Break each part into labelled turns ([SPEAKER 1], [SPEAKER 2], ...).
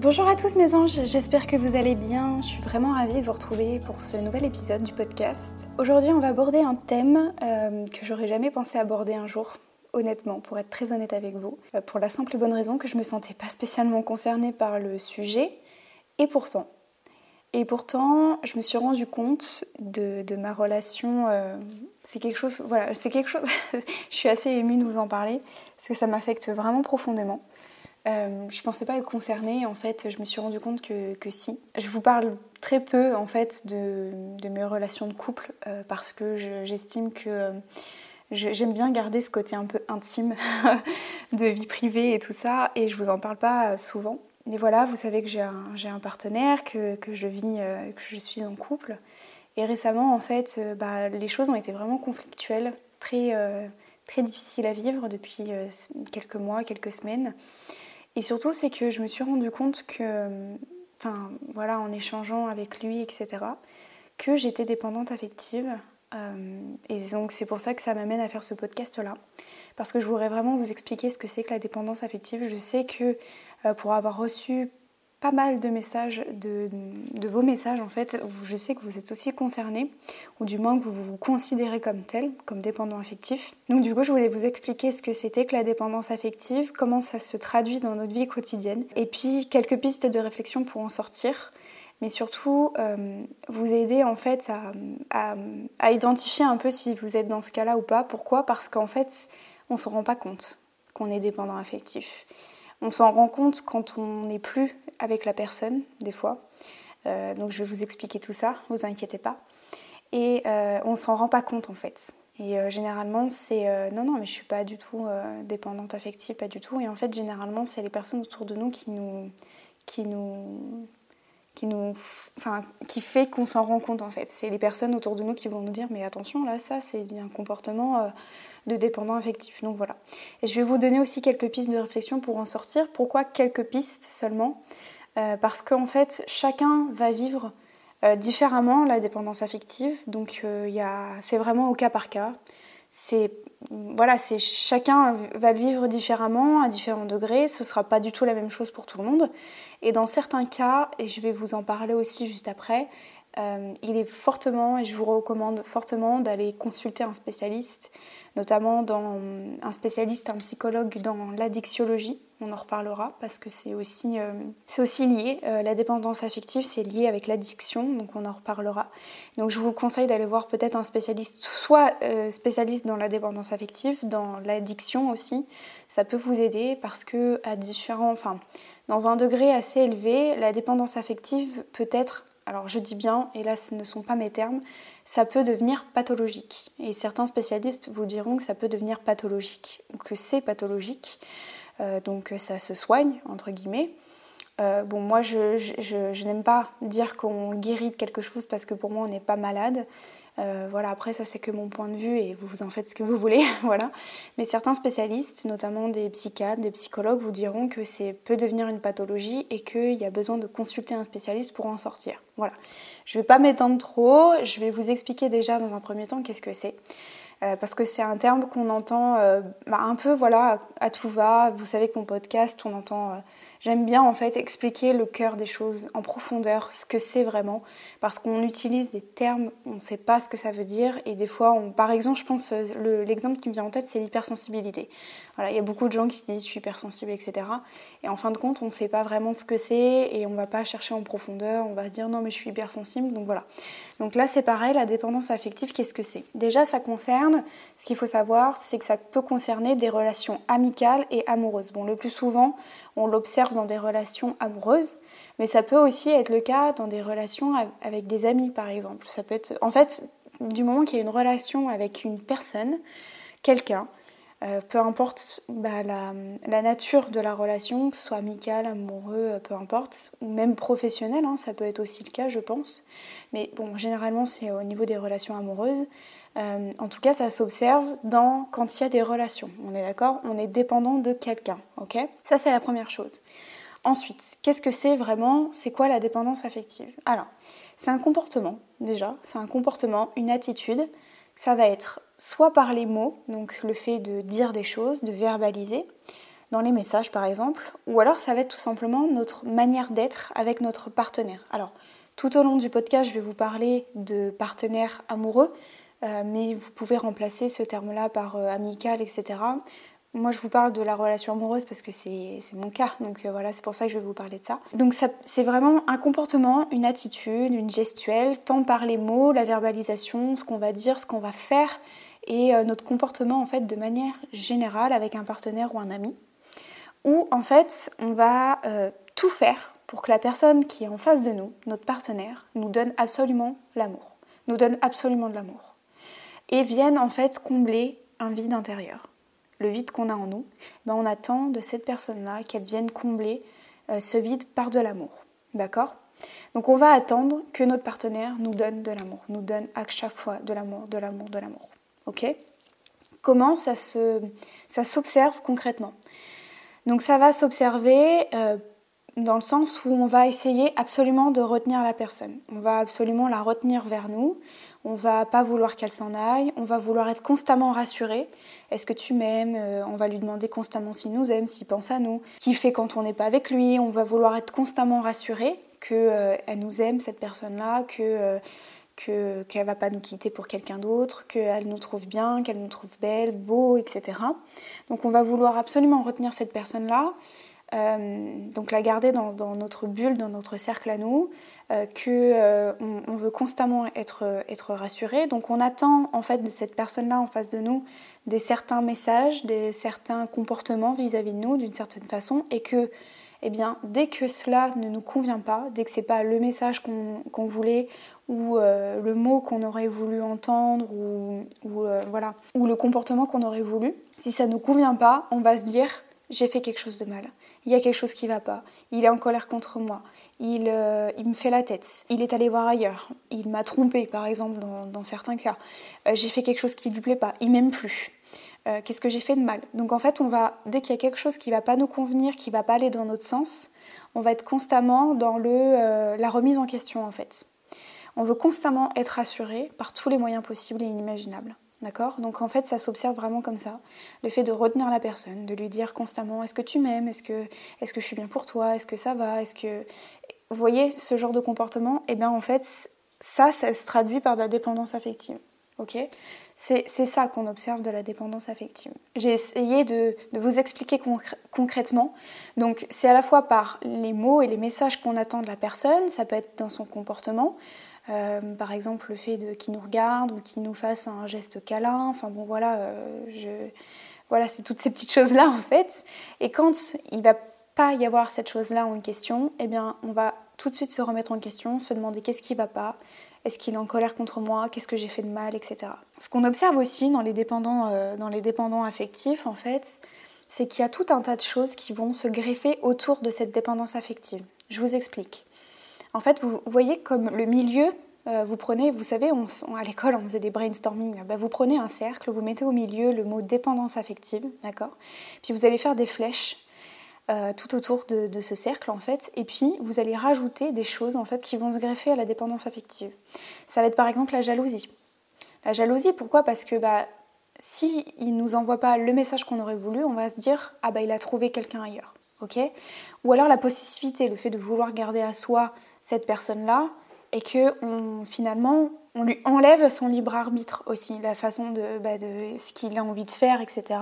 [SPEAKER 1] Bonjour à tous mes anges, j'espère que vous allez bien. Je suis vraiment ravie de vous retrouver pour ce nouvel épisode du podcast. Aujourd'hui, on va aborder un thème euh, que j'aurais jamais pensé aborder un jour. Honnêtement, pour être très honnête avec vous, euh, pour la simple et bonne raison que je me sentais pas spécialement concernée par le sujet, et pourtant, et pourtant, je me suis rendu compte de, ma relation. Euh, c'est quelque chose, voilà, c'est quelque chose. je suis assez émue de vous en parler parce que ça m'affecte vraiment profondément. Euh, je pensais pas être concernée, en fait, je me suis rendu compte que, si. Je vous parle très peu, en fait, de, mes relations de couple euh, parce que j'estime que euh, j'aime bien garder ce côté un peu intime de vie privée et tout ça, et je vous en parle pas souvent. Mais voilà, vous savez que j'ai un, partenaire, que, je vis, que je suis en couple. Et récemment, en fait, bah, les choses ont été vraiment conflictuelles, très, très difficiles à vivre depuis quelques mois, quelques semaines. Et surtout, c'est que je me suis rendu compte que, enfin, voilà, en échangeant avec lui, etc., que j'étais dépendante affective. Euh, et donc, c'est pour ça que ça m'amène à faire ce podcast-là. Parce que je voudrais vraiment vous expliquer ce que c'est que la dépendance affective. Je sais que euh, pour avoir reçu pas mal de messages, de, vos messages en fait. Je sais que vous êtes aussi concernés, ou du moins que vous vous considérez comme tel, comme dépendant affectif. Donc du coup, je voulais vous expliquer ce que c'était que la dépendance affective, comment ça se traduit dans notre vie quotidienne, et puis quelques pistes de réflexion pour en sortir. Mais surtout, euh, vous aider en fait à, à, identifier un peu si vous êtes dans ce cas-là ou pas. Pourquoi? Parce qu'en fait, on ne se rend pas compte qu'on est dépendant affectif. On s'en rend compte quand on n'est plus avec la personne, des fois. Euh, donc je vais vous expliquer tout ça, vous inquiétez pas. Et euh, on s'en rend pas compte en fait. Et euh, généralement, c'est non, non, mais je suis pas du tout dépendante affective, pas du tout. Et en fait, généralement, c'est les personnes autour de nous qui nous, qui nous, qui nous, enfin, qui fait qu'on s'en rend compte en fait. C'est les personnes autour de nous qui vont nous dire, mais attention, là, ça, c'est un comportement de dépendant affectif. Donc voilà. Et je vais vous donner aussi quelques pistes de réflexion pour en sortir. Pourquoi quelques pistes seulement? Euh, Parce qu'en fait, chacun va vivre euh, différemment la dépendance affective. Donc euh, c'est vraiment au cas par cas. C'est voilà, c'est chacun va le vivre différemment à différents degrés. Ce sera pas du tout la même chose pour tout le monde. Et dans certains cas, et je vais vous en parler aussi juste après, il est fortement, et je vous recommande fortement d'aller consulter un spécialiste notamment dans un spécialiste, un psychologue dans l'addictiologie. On en reparlera parce que c'est aussi, euh, lié. Euh, la dépendance affective, c'est lié avec l'addiction, donc on en reparlera. Donc je vous conseille d'aller voir peut-être un spécialiste, soit euh, spécialiste dans la dépendance affective, dans l'addiction aussi. Ça peut vous aider parce que à différents, enfin, dans un degré assez élevé, la dépendance affective peut être alors je dis bien, et là ce ne sont pas mes termes, ça peut devenir pathologique. Et certains spécialistes vous diront que ça peut devenir pathologique, ou que c'est pathologique, euh, donc ça se soigne, entre guillemets. Euh, bon, moi je n'aime pas dire qu'on guérit quelque chose parce que pour moi on n'est pas malade. Euh, voilà, après ça c'est que mon point de vue et vous en faites ce que vous voulez, voilà. Mais certains spécialistes, notamment des psychiatres, des psychologues, vous diront que c'est peut devenir une pathologie et qu'il y a besoin de consulter un spécialiste pour en sortir. Voilà. Je ne vais pas m'étendre trop, je vais vous expliquer déjà dans un premier temps qu'est-ce que c'est. Euh, parce que c'est un terme qu'on entend euh, bah, un peu voilà à, tout va. Vous savez que mon podcast, on entend J'aime bien en fait expliquer le cœur des choses en profondeur, ce que c'est vraiment, parce qu'on utilise des termes, on ne sait pas ce que ça veut dire, et des fois, par exemple, je pense euh, l'exemple qui me vient en tête, c'est l'hypersensibilité. Voilà, il y a beaucoup de gens qui disent je suis hypersensible, etc. Et en fin de compte, on ne sait pas vraiment ce que c'est, et on ne va pas chercher en profondeur, on va se dire non mais je suis hypersensible, donc voilà. Donc là, c'est pareil, la dépendance affective, qu'est-ce que c'est? Déjà, ça concerne, ce qu'il faut savoir, c'est que ça peut concerner des relations amicales et amoureuses. Bon, le plus souvent, on l'observe dans des relations amoureuses, mais ça peut aussi être le cas dans des relations avec des amis, par exemple. Ça peut être, en fait, du moment qu'il y a une relation avec une personne, quelqu'un, Euh, peu importe bah, la, nature de la relation, que ce soit amicale, amoureux, euh, peu importe, ou même professionnel, hein, ça peut être aussi le cas, je pense. Mais bon, généralement, c'est au niveau des relations amoureuses. Euh, en tout cas, ça s'observe dans quand il y a des relations. On est d'accord? On est dépendant de quelqu'un, ok? Ça, c'est la première chose. Ensuite, qu'est-ce que c'est vraiment? C'est quoi la dépendance affective? Alors, c'est un comportement, déjà. C'est un comportement, une attitude. Ça va être soit par les mots, donc le fait de dire des choses, de verbaliser, dans les messages par exemple, ou alors ça va être tout simplement notre manière d'être avec notre partenaire. Alors, tout au long du podcast, je vais vous parler de partenaires amoureux, euh, mais vous pouvez remplacer ce terme-là par euh, amical, etc. Moi, je vous parle de la relation amoureuse parce que c'est mon cas, donc euh, voilà, c'est pour ça que je vais vous parler de ça. Donc, c'est vraiment un comportement, une attitude, une gestuelle, tant par les mots, la verbalisation, ce qu'on va dire, ce qu'on va faire, et euh, notre comportement en fait de manière générale avec un partenaire ou un ami, où en fait on va euh, tout faire pour que la personne qui est en face de nous, notre partenaire, nous donne absolument l'amour, nous donne absolument de l'amour, et vienne en fait combler un vide intérieur. Le vide qu'on a en nous, ben on attend de cette personne-là qu'elle vienne combler euh, ce vide par de l'amour. D'accord? Donc on va attendre que notre partenaire nous donne de l'amour, nous donne à chaque fois de l'amour, de l'amour, de l'amour. Ok Comment ça se, s'observe concrètement? Donc ça va s'observer euh, dans le sens où on va essayer absolument de retenir la personne. On va absolument la retenir vers nous. On va pas vouloir qu'elle s'en aille. On va vouloir être constamment rassuré. Est-ce que tu m'aimes? Euh, On va lui demander constamment s'il nous aime, s'il pense à nous. Qui fait quand on n'est pas avec lui? On va vouloir être constamment rassuré qu'elle euh, nous aime cette personne-là, que qu'elle ne va pas nous quitter pour quelqu'un d'autre, qu'elle nous trouve bien, qu'elle nous trouve belle, beau, etc. Donc on va vouloir absolument retenir cette personne-là, euh, donc la garder dans, notre bulle, dans notre cercle à nous, euh, qu'on euh, on veut constamment être, être rassuré. Donc on attend en fait de cette personne-là en face de nous des certains messages, des certains comportements vis-à-vis de nous d'une certaine façon, et que eh bien, dès que cela ne nous convient pas, dès que c'est pas le message qu'on voulait ou euh, le mot qu'on aurait voulu entendre ou, euh, voilà ou le comportement qu'on aurait voulu, si ça ne nous convient pas, on va se dire j'ai fait quelque chose de mal. Il y a quelque chose qui va pas. Il est en colère contre moi. Il, euh, me fait la tête. Il est allé voir ailleurs. Il m'a trompé, par exemple, dans, dans certains cas. j'ai fait quelque chose qui lui plaît pas. Il m'aime plus. Qu'est-ce que j'ai fait de mal? Donc en fait, on va dès qu'il y a quelque chose qui va pas nous convenir, qui va pas aller dans notre sens, on va être constamment dans le, la remise en question en fait. On veut constamment être rassuré par tous les moyens possibles et inimaginables. D'accord? Donc en fait, ça s'observe vraiment comme ça. Le fait de retenir la personne, de lui dire constamment est-ce que tu m'aimes? Est-ce que, est que je suis bien pour toi? Est-ce que ça va? Est-ce que. Vous voyez ce genre de comportement? Eh bien en fait, ça, ça se traduit par de la dépendance affective. Ok? C'est ça qu'on observe de la dépendance affective. J'ai essayé de, vous expliquer concrètement. Donc c'est à la fois par les mots et les messages qu'on attend de la personne, ça peut être dans son comportement, euh, par exemple, le fait de qu'il nous regarde ou qu'il nous fasse un geste câlin. Enfin bon, voilà, euh, voilà, c'est toutes ces petites choses-là en fait. Et quand il va pas y avoir cette chose-là en question, eh bien, on va tout de suite se remettre en question, se demander qu'est-ce qui va pas, est-ce qu'il est en colère contre moi, qu'est-ce que j'ai fait de mal, etc. Ce qu'on observe aussi dans les dépendants, euh, dans les dépendants affectifs, en fait, c'est qu'il y a tout un tas de choses qui vont se greffer autour de cette dépendance affective. Je vous explique. En fait, vous voyez comme le milieu, euh, vous prenez, vous savez, à l'école on faisait des brainstorming, bah, vous prenez un cercle, vous mettez au milieu le mot dépendance affective, d'accord? Puis vous allez faire des flèches euh, tout autour de, ce cercle en fait, et puis vous allez rajouter des choses en fait qui vont se greffer à la dépendance affective. Ça va être par exemple la jalousie. La jalousie, pourquoi? Parce que bah, si il nous envoie pas le message qu'on aurait voulu, on va se dire ah bah il a trouvé quelqu'un ailleurs, ok? Ou alors la possessivité, le fait de vouloir garder à soi cette personne-là et que finalement on lui enlève son libre arbitre aussi, la façon de, bah, de ce qu'il a envie de faire, etc.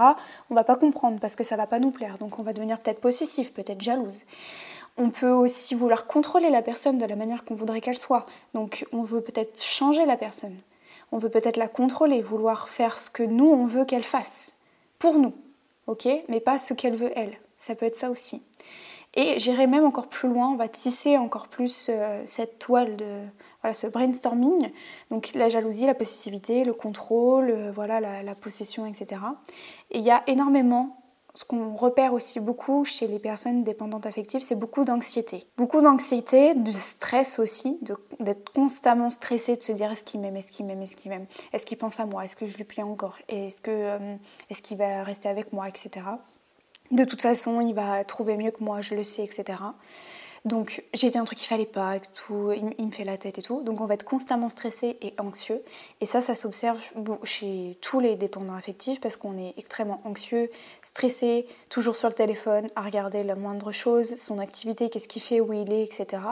[SPEAKER 1] On va pas comprendre parce que ça va pas nous plaire, donc on va devenir peut-être possessif, peut-être jalouse. On peut aussi vouloir contrôler la personne de la manière qu'on voudrait qu'elle soit, donc on veut peut-être changer la personne. On veut peut-être la contrôler, vouloir faire ce que nous on veut qu'elle fasse, pour nous, ok? Mais pas ce qu'elle veut elle. Ça peut être ça aussi. Et j'irai même encore plus loin, on va tisser encore plus euh, cette toile de, voilà, ce brainstorming. Donc la jalousie, la possessivité, le contrôle, euh, voilà, la, possession, etc. Et il y a énormément ce qu'on repère aussi beaucoup chez les personnes dépendantes affectives, c'est beaucoup d'anxiété. Beaucoup d'anxiété, de stress aussi, d'être constamment stressé, de se dire est-ce qu'il m'aime, est-ce qu'il m'aime, est-ce qu'il m'aime, est-ce qu'il pense à moi, est-ce que je lui plais encore, est-ce que euh, est-ce qu'il va rester avec moi, etc. De toute façon, il va trouver mieux que moi, je le sais, etc. Donc j'ai dit un truc qu'il fallait pas, tout, il, me fait la tête et tout. Donc on va être constamment stressé et anxieux. Et ça, ça s'observe chez tous les dépendants affectifs parce qu'on est extrêmement anxieux, stressé, toujours sur le téléphone, à regarder la moindre chose, son activité, qu'est-ce qu'il fait, où il est, etc.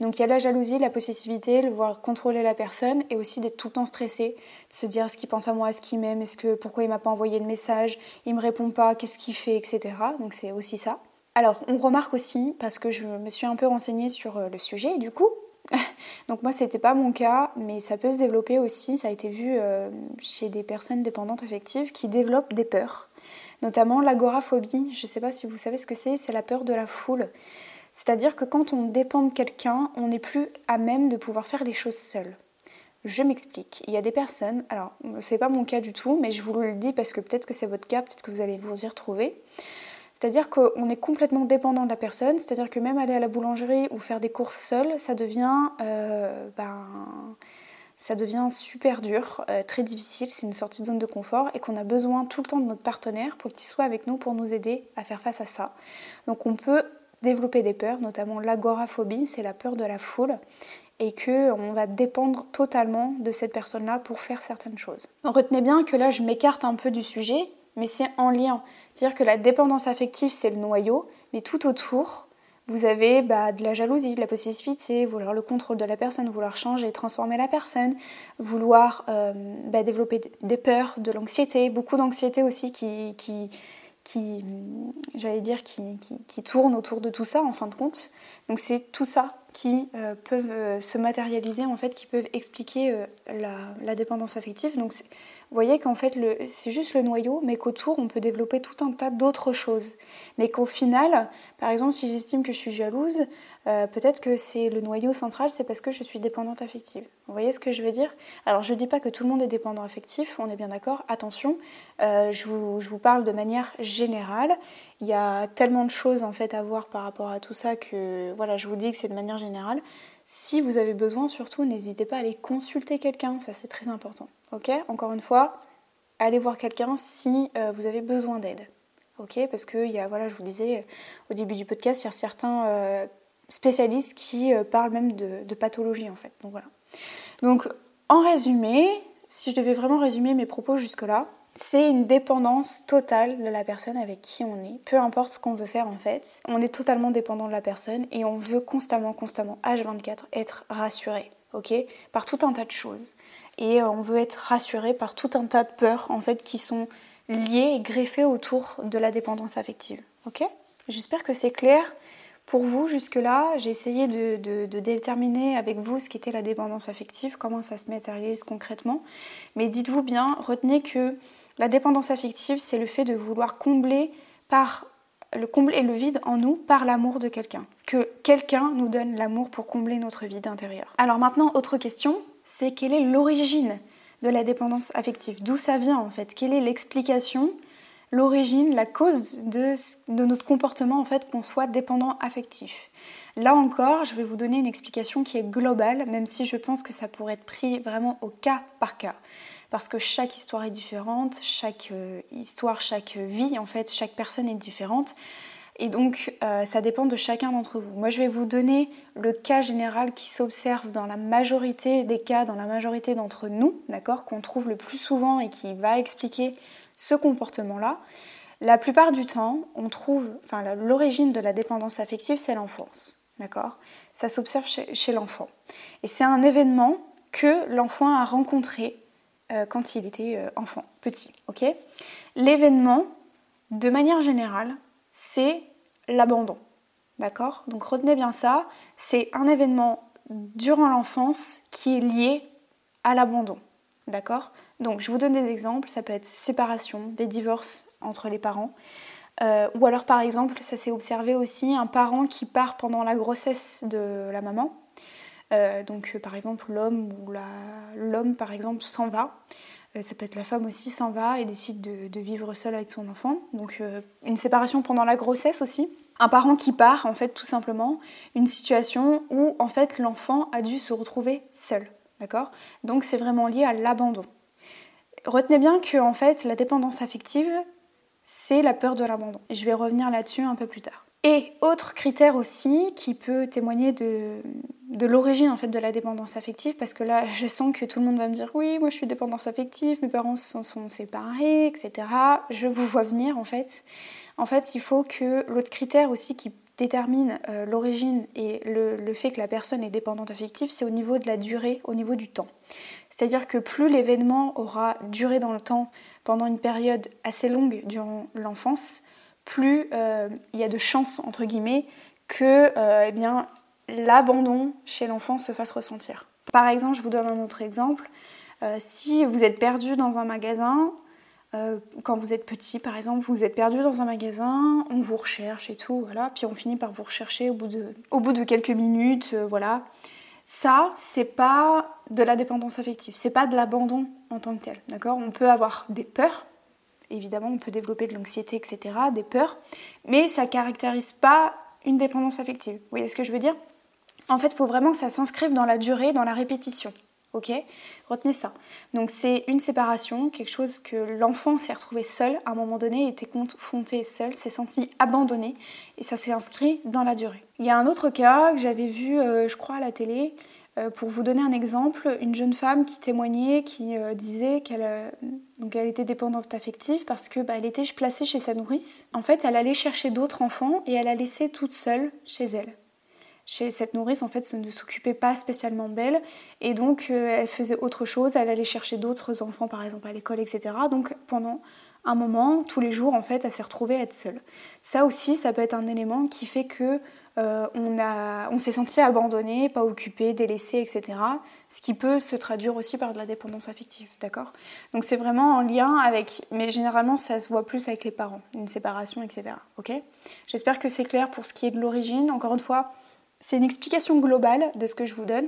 [SPEAKER 1] Donc il y a la jalousie, la possessivité, le voir contrôler la personne et aussi d'être tout le temps stressé, de se dire ce qu'il pense à moi, est-ce qu'il m'aime, est-ce que pourquoi il m'a pas envoyé de message, il me répond pas, qu'est-ce qu'il fait, etc. Donc c'est aussi ça. Alors, on remarque aussi, parce que je me suis un peu renseignée sur euh, le sujet, du coup, donc moi c'était pas mon cas, mais ça peut se développer aussi, ça a été vu euh, chez des personnes dépendantes affectives qui développent des peurs, notamment l'agoraphobie. Je sais pas si vous savez ce que c'est, c'est la peur de la foule. C'est-à-dire que quand on dépend de quelqu'un, on n'est plus à même de pouvoir faire les choses seul. Je m'explique. Il y a des personnes, alors c'est pas mon cas du tout, mais je vous le dis parce que peut-être que c'est votre cas, peut-être que vous allez vous y retrouver. C'est-à-dire qu'on est complètement dépendant de la personne, c'est-à-dire que même aller à la boulangerie ou faire des courses seul, ça devient, euh, ben, ça devient super dur, euh, très difficile, c'est une sortie de zone de confort et qu'on a besoin tout le temps de notre partenaire pour qu'il soit avec nous pour nous aider à faire face à ça. Donc on peut développer des peurs, notamment l'agoraphobie, c'est la peur de la foule et qu'on va dépendre totalement de cette personne-là pour faire certaines choses. Retenez bien que là je m'écarte un peu du sujet, mais c'est en lien. C'est-à-dire que la dépendance affective, c'est le noyau, mais tout autour, vous avez bah, de la jalousie, de la possessivité, vouloir le contrôle de la personne, vouloir changer, transformer la personne, vouloir euh, bah, développer des peurs, de l'anxiété, beaucoup d'anxiété aussi qui, qui, j'allais dire, qui, tourne autour de tout ça en fin de compte. Donc c'est tout ça qui euh, peuvent euh, se matérialiser en fait, qui peuvent expliquer la, la, dépendance affective. Donc vous voyez qu'en fait, c'est juste le noyau, mais qu'autour, on peut développer tout un tas d'autres choses. Mais qu'au final, par exemple, si j'estime que je suis jalouse, euh, peut-être que c'est le noyau central, c'est parce que je suis dépendante affective. Vous voyez ce que je veux dire? Alors, je ne dis pas que tout le monde est dépendant affectif, on est bien d'accord. Attention, euh, je, vous, je, vous, parle de manière générale. Il y a tellement de choses en fait à voir par rapport à tout ça que voilà, je vous dis que c'est de manière générale. Si vous avez besoin, surtout, n'hésitez pas à aller consulter quelqu'un, ça c'est très important. Ok? Encore une fois, allez voir quelqu'un si euh, vous avez besoin d'aide. Ok? Parce que voilà, je vous disais au début du podcast, il y a certains euh, spécialistes qui euh, parlent même de, de, pathologie en fait. Donc voilà. Donc en résumé, si je devais vraiment résumer mes propos jusque-là, c'est une dépendance totale de la personne avec qui on est. Peu importe ce qu'on veut faire en fait, on est totalement dépendant de la personne et on veut constamment, constamment, H24, être rassuré, ok? Par tout un tas de choses. Et euh, on veut être rassuré par tout un tas de peurs en fait qui sont liées et greffées autour de la dépendance affective, ok? J'espère que c'est clair pour vous, jusque-là, j'ai essayé de, déterminer avec vous ce qu'était la dépendance affective, comment ça se matérialise concrètement. Mais dites-vous bien, retenez que la dépendance affective, c'est le fait de vouloir combler par le combler le vide en nous par l'amour de quelqu'un. Que quelqu'un nous donne l'amour pour combler notre vide intérieur. Alors maintenant, autre question, c'est quelle est l'origine de la dépendance affective? D'où ça vient en fait? Quelle est l'explication, l'origine, la cause de, de, notre comportement en fait qu'on soit dépendant affectif? Là encore, je vais vous donner une explication qui est globale, même si je pense que ça pourrait être pris vraiment au cas par cas parce que chaque histoire est différente, chaque euh, histoire, chaque vie, en fait, chaque personne est différente. Et donc, euh, ça dépend de chacun d'entre vous. Moi, je vais vous donner le cas général qui s'observe dans la majorité des cas, dans la majorité d'entre nous, d'accord, qu'on trouve le plus souvent et qui va expliquer ce comportement-là. La plupart du temps, on trouve, enfin, l'origine de la dépendance affective, c'est l'enfance, d'accord? Ça s'observe chez, chez l'enfant. Et c'est un événement que l'enfant a rencontré euh, quand il était euh, enfant, petit. ok? L'événement, de manière générale, c'est l'abandon. D'accord? Donc retenez bien ça, c'est un événement durant l'enfance qui est lié à l'abandon. D'accord? Donc je vous donne des exemples, ça peut être séparation, des divorces entre les parents. Euh, ou alors par exemple, ça s'est observé aussi, un parent qui part pendant la grossesse de la maman donc par exemple l'homme ou l'homme par exemple s'en va. ça peut être la femme aussi s'en va et décide de, vivre seule avec son enfant. Donc une séparation pendant la grossesse aussi. Un parent qui part en fait tout simplement. Une situation où en fait l'enfant a dû se retrouver seul. D'accord? Donc c'est vraiment lié à l'abandon. Retenez bien que en fait la dépendance affective, c'est la peur de l'abandon. Je vais revenir là-dessus un peu plus tard. Et autre critère aussi qui peut témoigner de, de l'origine en fait de la dépendance affective, parce que là je sens que tout le monde va me dire oui, moi je suis dépendance affective, mes parents sont, sont séparés, etc. Je vous vois venir en fait. En fait, il faut que l'autre critère aussi qui détermine euh, l'origine et le, fait que la personne est dépendante affective, c'est au niveau de la durée, au niveau du temps. C'est-à-dire que plus l'événement aura duré dans le temps pendant une période assez longue durant l'enfance, plus euh, il y a de chances, entre guillemets, que euh, eh bien, l'abandon chez l'enfant se fasse ressentir. Par exemple, je vous donne un autre exemple. si vous êtes perdu dans un magasin, euh, quand vous êtes petit, par exemple, vous êtes perdu dans un magasin, on vous recherche et tout, voilà, puis on finit par vous rechercher au bout de, au bout de quelques minutes, euh, voilà. Ça, c'est pas de la dépendance affective, c'est pas de l'abandon en tant que tel, d'accord? On peut avoir des peurs, évidemment, on peut développer de l'anxiété, etc., des peurs, mais ça caractérise pas une dépendance affective. Vous voyez ce que je veux dire? En fait, il faut vraiment que ça s'inscrive dans la durée, dans la répétition. Ok? Retenez ça. Donc c'est une séparation, quelque chose que l'enfant s'est retrouvé seul à un moment donné, était confronté seul, s'est senti abandonné et ça s'est inscrit dans la durée. Il y a un autre cas que j'avais vu, euh, je crois, à la télé. Euh, pour vous donner un exemple, une jeune femme qui témoignait, qui euh, disait qu'elle elle était dépendante affective parce que bah, elle était placée chez sa nourrice. En fait, elle allait chercher d'autres enfants et elle la laissait toute seule chez elle chez cette nourrice, en fait, ne s'occupait pas spécialement d'elle. Et donc, euh, elle faisait autre chose. Elle allait chercher d'autres enfants, par exemple, à l'école, etc. Donc, pendant un moment, tous les jours, en fait, elle s'est retrouvée à être seule. Ça aussi, ça peut être un élément qui fait que euh, on, on s'est senti abandonné, pas occupé, délaissé, etc. Ce qui peut se traduire aussi par de la dépendance affective, d'accord? Donc c'est vraiment en lien avec, mais généralement ça se voit plus avec les parents, une séparation, etc. Ok? J'espère que c'est clair pour ce qui est de l'origine. Encore une fois, c'est une explication globale de ce que je vous donne.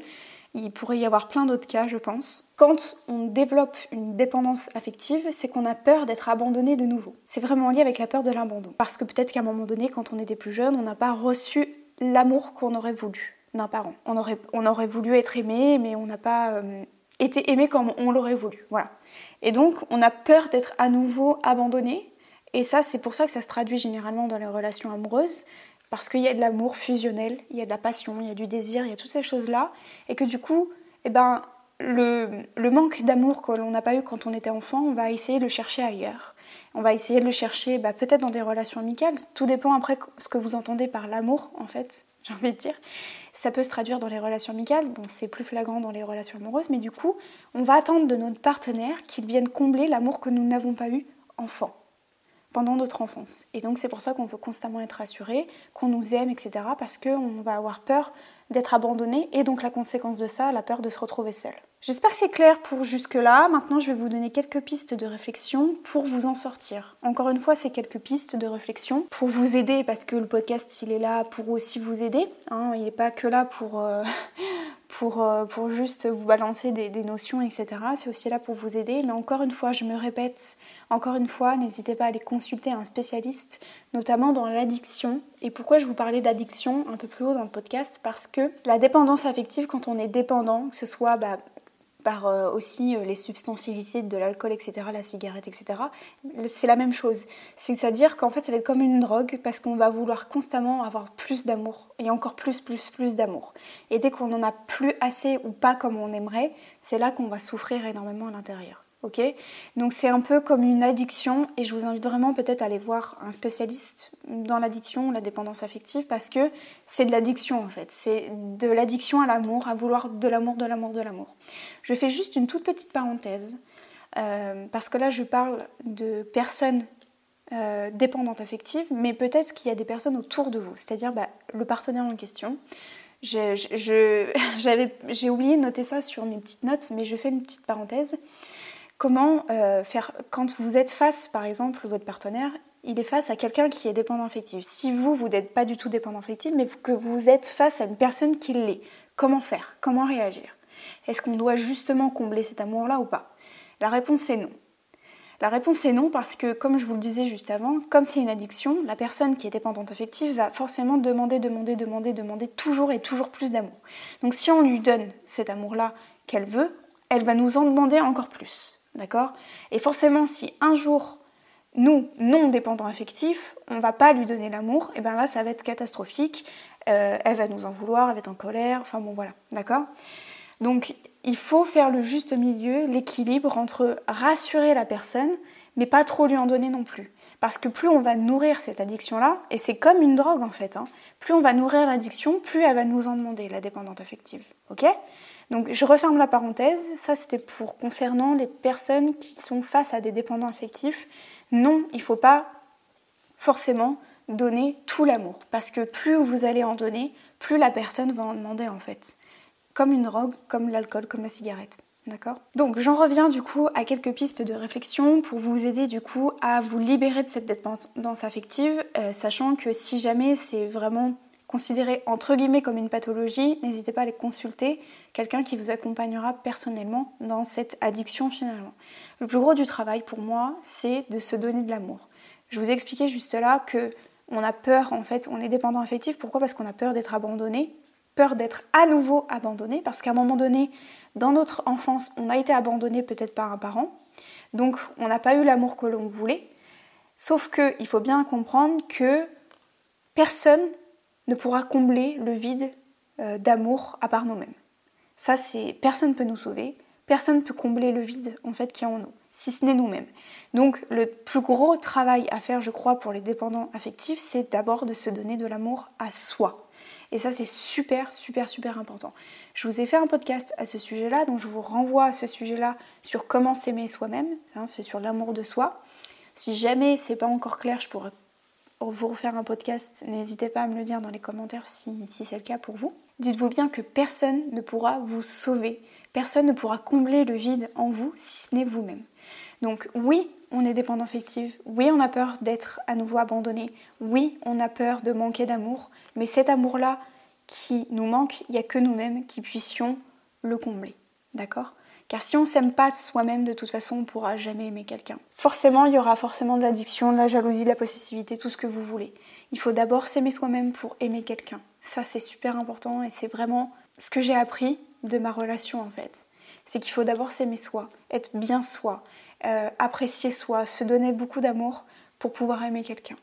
[SPEAKER 1] Il pourrait y avoir plein d'autres cas, je pense. Quand on développe une dépendance affective, c'est qu'on a peur d'être abandonné de nouveau. C'est vraiment lié avec la peur de l'abandon. Parce que peut-être qu'à un moment donné, quand on était plus jeune, on n'a pas reçu l'amour qu'on aurait voulu d'un parent. On aurait, on aurait voulu être aimé, mais on n'a pas euh, été aimé comme on l'aurait voulu. Voilà. Et donc, on a peur d'être à nouveau abandonné. Et ça, c'est pour ça que ça se traduit généralement dans les relations amoureuses parce qu'il y a de l'amour fusionnel, il y a de la passion, il y a du désir, il y a toutes ces choses-là, et que du coup, eh ben, le, manque d'amour que l'on n'a pas eu quand on était enfant, on va essayer de le chercher ailleurs. On va essayer de le chercher bah, peut-être dans des relations amicales. Tout dépend après ce que vous entendez par l'amour, en fait, j'ai envie de dire. Ça peut se traduire dans les relations amicales, bon, c'est plus flagrant dans les relations amoureuses, mais du coup, on va attendre de notre partenaire qu'il vienne combler l'amour que nous n'avons pas eu enfant pendant notre enfance. Et donc c'est pour ça qu'on veut constamment être rassuré, qu'on nous aime, etc. Parce qu'on va avoir peur d'être abandonné et donc la conséquence de ça, la peur de se retrouver seul. J'espère que c'est clair pour jusque-là. Maintenant, je vais vous donner quelques pistes de réflexion pour vous en sortir. Encore une fois, c'est quelques pistes de réflexion pour vous aider parce que le podcast, il est là pour aussi vous aider. Hein. il n'est pas que là pour, euh, pour, euh, pour juste vous balancer des, notions, etc. C'est aussi là pour vous aider. Mais encore une fois, je me répète, encore une fois, n'hésitez pas à aller consulter un spécialiste, notamment dans l'addiction. Et pourquoi je vous parlais d'addiction un peu plus haut dans le podcast? Parce que la dépendance affective, quand on est dépendant, que ce soit bah, par euh, aussi euh, les substances illicites, de l'alcool, etc., la cigarette, etc. C'est la même chose. C'est-à-dire qu'en fait, ça va être comme une drogue parce qu'on va vouloir constamment avoir plus d'amour et encore plus, plus, plus d'amour. Et dès qu'on n'en a plus assez ou pas comme on aimerait, c'est là qu'on va souffrir énormément à l'intérieur Donc c'est un peu comme une addiction et je vous invite vraiment peut-être à aller voir un spécialiste dans l'addiction, la dépendance affective, parce que c'est de l'addiction en fait. C'est de l'addiction à l'amour, à vouloir de l'amour, de l'amour, de l'amour. Je fais juste une toute petite parenthèse, euh, parce que là je parle de personnes euh, dépendantes affectives, mais peut-être qu'il y a des personnes autour de vous, c'est-à-dire bah, le partenaire en question. J'ai oublié de noter ça sur mes petites notes, mais je fais une petite parenthèse. Comment euh, faire quand vous êtes face, par exemple, votre partenaire il est face à quelqu'un qui est dépendant affectif. Si vous, vous n'êtes pas du tout dépendant affectif, mais que vous êtes face à une personne qui l'est, comment faire? Comment réagir? Est-ce qu'on doit justement combler cet amour-là ou pas? La réponse est non. La réponse est non parce que, comme je vous le disais juste avant, comme c'est une addiction, la personne qui est dépendante affective va forcément demander, demander, demander, demander toujours et toujours plus d'amour. Donc si on lui donne cet amour-là qu'elle veut, elle va nous en demander encore plus. D'accord? Et forcément, si un jour, nous, non dépendants affectifs, on va pas lui donner l'amour, et bien là, ça va être catastrophique. Euh, elle va nous en vouloir, elle va être en colère, enfin bon, voilà. D'accord? Donc, il faut faire le juste milieu, l'équilibre entre rassurer la personne, mais pas trop lui en donner non plus. Parce que plus on va nourrir cette addiction-là, et c'est comme une drogue en fait, hein, plus on va nourrir l'addiction, plus elle va nous en demander, la dépendante affective. Ok? Donc je referme la parenthèse, ça c'était pour concernant les personnes qui sont face à des dépendants affectifs. Non, il ne faut pas forcément donner tout l'amour, parce que plus vous allez en donner, plus la personne va en demander en fait. Comme une drogue, comme l'alcool, comme la cigarette. D'accord? Donc j'en reviens du coup à quelques pistes de réflexion pour vous aider du coup à vous libérer de cette dépendance affective, euh, sachant que si jamais c'est vraiment considéré entre guillemets comme une pathologie, n'hésitez pas à aller consulter quelqu'un qui vous accompagnera personnellement dans cette addiction finalement. Le plus gros du travail pour moi, c'est de se donner de l'amour. Je vous ai expliqué juste là que on a peur en fait, on est dépendant affectif. Pourquoi? Parce qu'on a peur d'être abandonné, peur d'être à nouveau abandonné, parce qu'à un moment donné, dans notre enfance, on a été abandonné peut-être par un parent, donc on n'a pas eu l'amour que l'on voulait. Sauf qu'il faut bien comprendre que personne ne pourra combler le vide euh, d'amour à part nous-mêmes. Ça, c'est personne ne peut nous sauver, personne ne peut combler le vide en fait qui est en nous, si ce n'est nous-mêmes. Donc, le plus gros travail à faire, je crois, pour les dépendants affectifs, c'est d'abord de se donner de l'amour à soi. Et ça, c'est super, super, super important. Je vous ai fait un podcast à ce sujet-là, donc je vous renvoie à ce sujet-là sur comment s'aimer soi-même. C'est sur l'amour de soi. Si jamais c'est pas encore clair, je pourrais vous refaire un podcast, n'hésitez pas à me le dire dans les commentaires si, c'est le cas pour vous. Dites-vous bien que personne ne pourra vous sauver, personne ne pourra combler le vide en vous si ce n'est vous-même. Donc oui, on est dépendant affectif, oui, on a peur d'être à nouveau abandonné, oui, on a peur de manquer d'amour, mais cet amour-là qui nous manque, il n'y a que nous-mêmes qui puissions le combler. D'accord? Car si on s'aime pas soi-même, de toute façon, on pourra jamais aimer quelqu'un. Forcément, il y aura forcément de l'addiction, de la jalousie, de la possessivité, tout ce que vous voulez. Il faut d'abord s'aimer soi-même pour aimer quelqu'un. Ça, c'est super important et c'est vraiment ce que j'ai appris de ma relation en fait. C'est qu'il faut d'abord s'aimer soi, être bien soi, euh, apprécier soi, se donner beaucoup d'amour pour pouvoir aimer quelqu'un.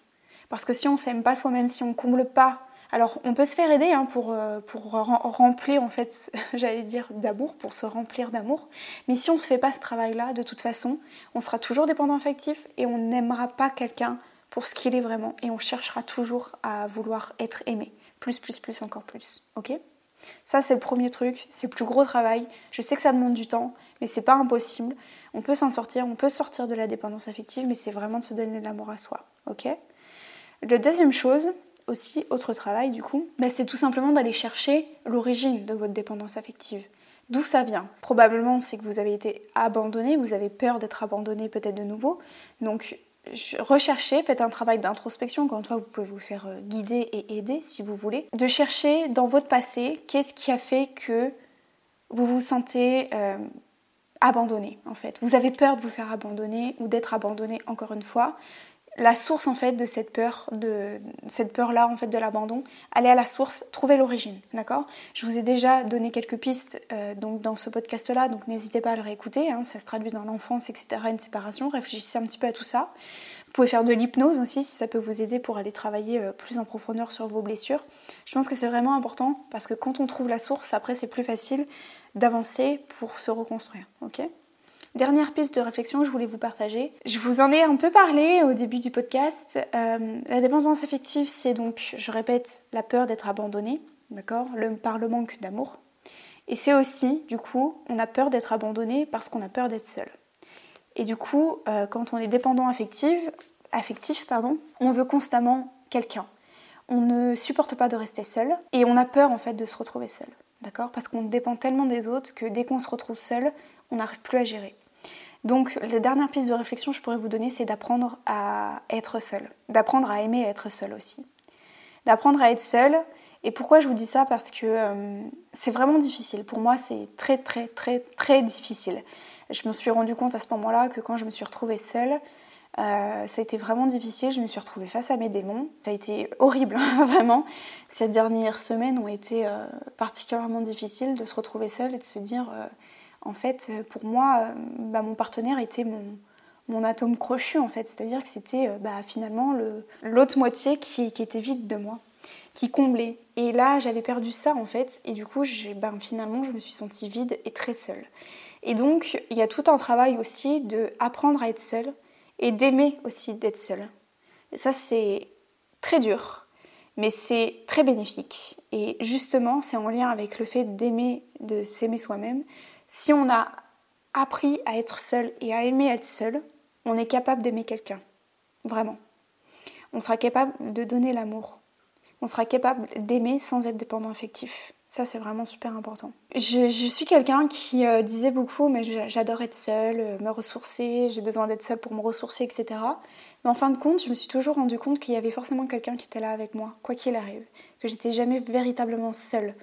[SPEAKER 1] Parce que si on s'aime pas soi-même, si on comble pas alors, on peut se faire aider hein, pour, euh, remplir, en fait, j'allais dire d'amour, pour se remplir d'amour. Mais si on ne se fait pas ce travail-là, de toute façon, on sera toujours dépendant affectif et on n'aimera pas quelqu'un pour ce qu'il est vraiment. Et on cherchera toujours à vouloir être aimé. Plus, plus, plus, encore plus. Ok? Ça, c'est le premier truc. C'est le plus gros travail. Je sais que ça demande du temps, mais c'est pas impossible. On peut s'en sortir, on peut sortir de la dépendance affective, mais c'est vraiment de se donner de l'amour à soi. Ok? La deuxième chose, aussi, autre travail du coup, bah, c'est tout simplement d'aller chercher l'origine de votre dépendance affective. D'où ça vient? Probablement c'est que vous avez été abandonné, vous avez peur d'être abandonné peut-être de nouveau. Donc recherchez, faites un travail d'introspection, encore une fois vous pouvez vous faire euh, guider et aider si vous voulez. De chercher dans votre passé qu'est-ce qui a fait que vous vous sentez euh, abandonné en fait. Vous avez peur de vous faire abandonner ou d'être abandonné encore une fois la source en fait de cette peur, de cette peur-là en fait de l'abandon, aller à la source, trouver l'origine, d'accord? Je vous ai déjà donné quelques pistes euh, donc dans ce podcast-là, donc n'hésitez pas à le réécouter. Hein, ça se traduit dans l'enfance, etc., une séparation. Réfléchissez un petit peu à tout ça. Vous pouvez faire de l'hypnose aussi si ça peut vous aider pour aller travailler euh, plus en profondeur sur vos blessures. Je pense que c'est vraiment important parce que quand on trouve la source, après c'est plus facile d'avancer pour se reconstruire, ok? Dernière piste de réflexion que je voulais vous partager. Je vous en ai un peu parlé au début du podcast. Euh, la dépendance affective, c'est donc, je répète, la peur d'être abandonné, d'accord Par le manque d'amour. Et c'est aussi, du coup, on a peur d'être abandonné parce qu'on a peur d'être seul. Et du coup, euh, quand on est dépendant affectif, affectif pardon, on veut constamment quelqu'un. On ne supporte pas de rester seul et on a peur en fait de se retrouver seul. D'accord Parce qu'on dépend tellement des autres que dès qu'on se retrouve seul, on n'arrive plus à gérer. Donc la dernière piste de réflexion que je pourrais vous donner, c'est d'apprendre à être seul, d'apprendre à aimer être seul aussi. D'apprendre à être seul. Et pourquoi je vous dis ça? Parce que euh, c'est vraiment difficile. Pour moi, c'est très très très très difficile. Je me suis rendu compte à ce moment-là que quand je me suis retrouvée seule, euh, ça a été vraiment difficile, je me suis retrouvée face à mes démons. Ça a été horrible, vraiment. Ces dernières semaines ont été euh, particulièrement difficiles de se retrouver seule et de se dire, en fait, pour moi, bah, mon partenaire était mon, atome crochu, en fait. C'est-à-dire que c'était bah, finalement l'autre moitié qui, était vide de moi, qui comblait. Et là, j'avais perdu ça, en fait. Et du coup, bah, finalement, je me suis sentie vide et très seule. Et donc, il y a tout un travail aussi de apprendre à être seule et d'aimer aussi d'être seul. Et ça, c'est très dur, mais c'est très bénéfique. Et justement, c'est en lien avec le fait d'aimer, de s'aimer soi-même. Si on a appris à être seul et à aimer être seul, on est capable d'aimer quelqu'un. Vraiment. On sera capable de donner l'amour. On sera capable d'aimer sans être dépendant affectif. Ça, c'est vraiment super important. Je, suis quelqu'un qui euh, disait beaucoup, mais j'adore être seule, euh, me ressourcer, j'ai besoin d'être seule pour me ressourcer, etc. Mais en fin de compte, je me suis toujours rendu compte qu'il y avait forcément quelqu'un qui était là avec moi, quoi qu'il arrive, que j'étais jamais véritablement seule.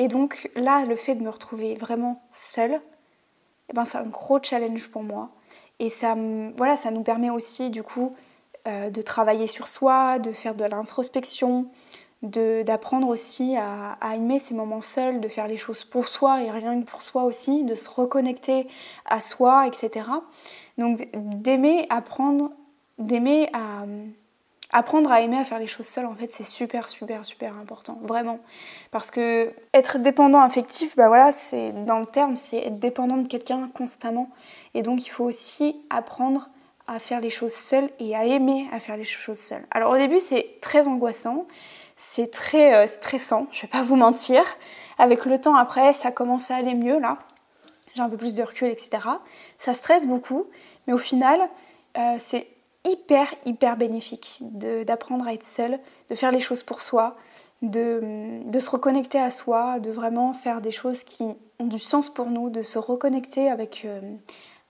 [SPEAKER 1] Et donc là, le fait de me retrouver vraiment seule, eh ben, c'est un gros challenge pour moi. Et ça, voilà, ça nous permet aussi, du coup, euh, de travailler sur soi, de faire de l'introspection, d'apprendre aussi à, aimer ces moments seuls, de faire les choses pour soi et rien que pour soi aussi, de se reconnecter à soi, etc. Donc d'aimer, apprendre, d'aimer à apprendre à aimer à faire les choses seules, en fait, c'est super, super, super important, vraiment. Parce que être dépendant affectif, bah voilà, c'est dans le terme, c'est être dépendant de quelqu'un constamment. Et donc il faut aussi apprendre à faire les choses seules et à aimer à faire les choses seules. Alors au début, c'est très angoissant c'est très euh, stressant, je vais pas vous mentir. Avec le temps après, ça commence à aller mieux là. J'ai un peu plus de recul, etc. Ça stresse beaucoup, mais au final, euh, c'est hyper, hyper bénéfique d'apprendre à être seul, de faire les choses pour soi, de, de, se reconnecter à soi, de vraiment faire des choses qui ont du sens pour nous, de se reconnecter avec, euh,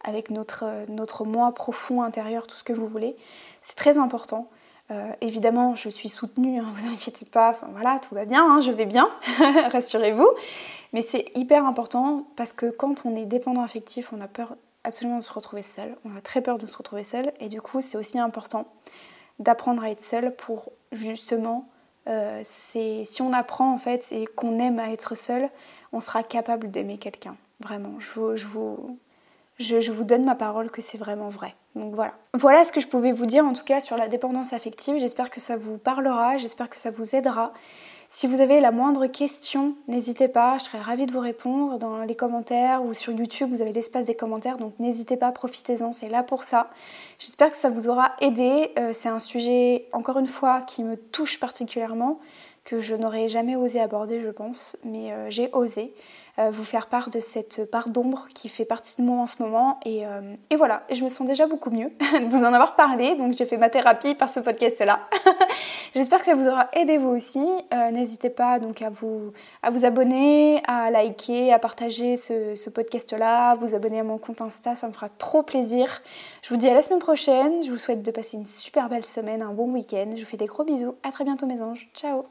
[SPEAKER 1] avec notre, notre moi profond intérieur, tout ce que vous voulez. C'est très important. Euh, évidemment, je suis soutenue, hein, vous inquiétez pas, voilà, tout va bien, hein, je vais bien, rassurez-vous. Mais c'est hyper important parce que quand on est dépendant affectif, on a peur absolument de se retrouver seul, on a très peur de se retrouver seul, et du coup, c'est aussi important d'apprendre à être seul pour justement, euh, si on apprend en fait et qu'on aime à être seul, on sera capable d'aimer quelqu'un. Vraiment, je vous, je, vous donne ma parole que c'est vraiment vrai. Donc voilà. Voilà ce que je pouvais vous dire en tout cas sur la dépendance affective. J'espère que ça vous parlera, j'espère que ça vous aidera. Si vous avez la moindre question, n'hésitez pas, je serais ravie de vous répondre dans les commentaires ou sur YouTube, vous avez l'espace des commentaires, donc n'hésitez pas, profitez-en, c'est là pour ça. J'espère que ça vous aura aidé. Euh, c'est un sujet, encore une fois, qui me touche particulièrement, que je n'aurais jamais osé aborder, je pense, mais euh, j'ai osé. Euh, vous faire part de cette part d'ombre qui fait partie de moi en ce moment. Et, euh, et voilà, je me sens déjà beaucoup mieux de vous en avoir parlé. Donc j'ai fait ma thérapie par ce podcast-là. J'espère que ça vous aura aidé vous aussi. Euh, n'hésitez pas donc à vous, à vous abonner, à liker, à partager ce, ce podcast-là, vous abonner à mon compte Insta, ça me fera trop plaisir. Je vous dis à la semaine prochaine. Je vous souhaite de passer une super belle semaine, un bon week-end. Je vous fais des gros bisous. À très bientôt mes anges. Ciao